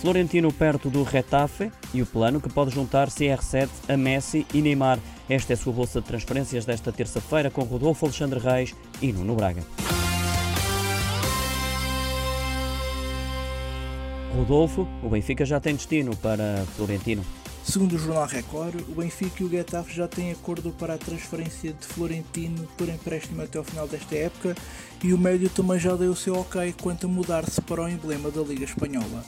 Florentino perto do Retafe e o plano que pode juntar CR7 a Messi e Neymar. Esta é a sua bolsa de transferências desta terça-feira com Rodolfo Alexandre Reis e Nuno Braga. Rodolfo, o Benfica já tem destino para Florentino. Segundo o jornal Record, o Benfica e o Getafe já têm acordo para a transferência de Florentino por empréstimo até ao final desta época e o médio também já deu o seu ok quanto a mudar-se para o emblema da Liga Espanhola.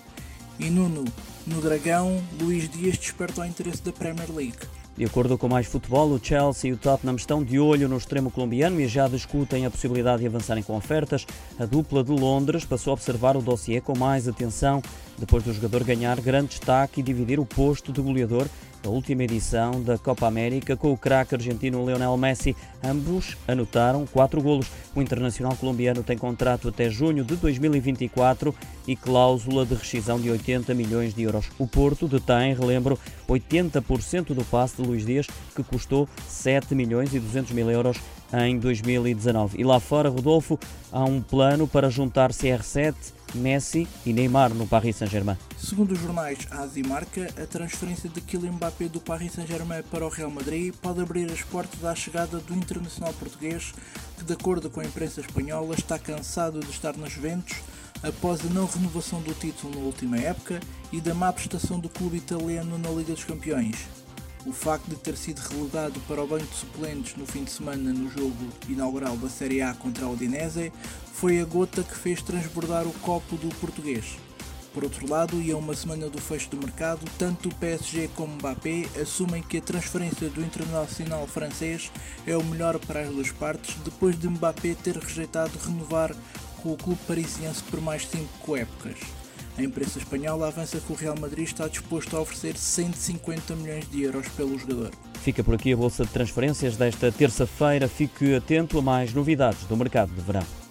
E Nuno, no Dragão, Luís Dias desperta o interesse da Premier League. De acordo com mais futebol, o Chelsea e o Tottenham estão de olho no extremo colombiano e já discutem a possibilidade de avançarem com ofertas. A dupla de Londres passou a observar o dossiê com mais atenção depois do jogador ganhar grande destaque e dividir o posto de goleador da última edição da Copa América com o craque argentino Lionel Messi. Ambos anotaram quatro golos. O internacional colombiano tem contrato até junho de 2024 e cláusula de rescisão de 80 milhões de euros. O Porto detém, relembro, 80% do passe de Luís Dias, que custou 7 milhões e 200 mil euros em 2019. E lá fora, Rodolfo, há um plano para juntar CR7, Messi e Neymar no Paris Saint-Germain. Segundo os jornais AS e Marca, a transferência de Kylian Mbappé do Paris Saint-Germain para o Real Madrid pode abrir as portas à chegada do internacional português, que, de acordo com a imprensa espanhola, está cansado de estar nos Juventus após a não renovação do título na última época e da má prestação do clube italiano na Liga dos Campeões. O facto de ter sido relegado para o banco de suplentes no fim de semana no jogo inaugural da Série A contra a Udinese foi a gota que fez transbordar o copo do português. Por outro lado, e a uma semana do fecho do mercado, tanto o PSG como o Mbappé assumem que a transferência do internacional francês é o melhor para as duas partes, depois de Mbappé ter rejeitado renovar com o clube parisiense por mais 5 épocas. A imprensa espanhola avança que o Real Madrid está disposto a oferecer 150 milhões de euros pelo jogador. Fica por aqui a bolsa de transferências desta terça-feira. Fique atento a mais novidades do mercado de verão.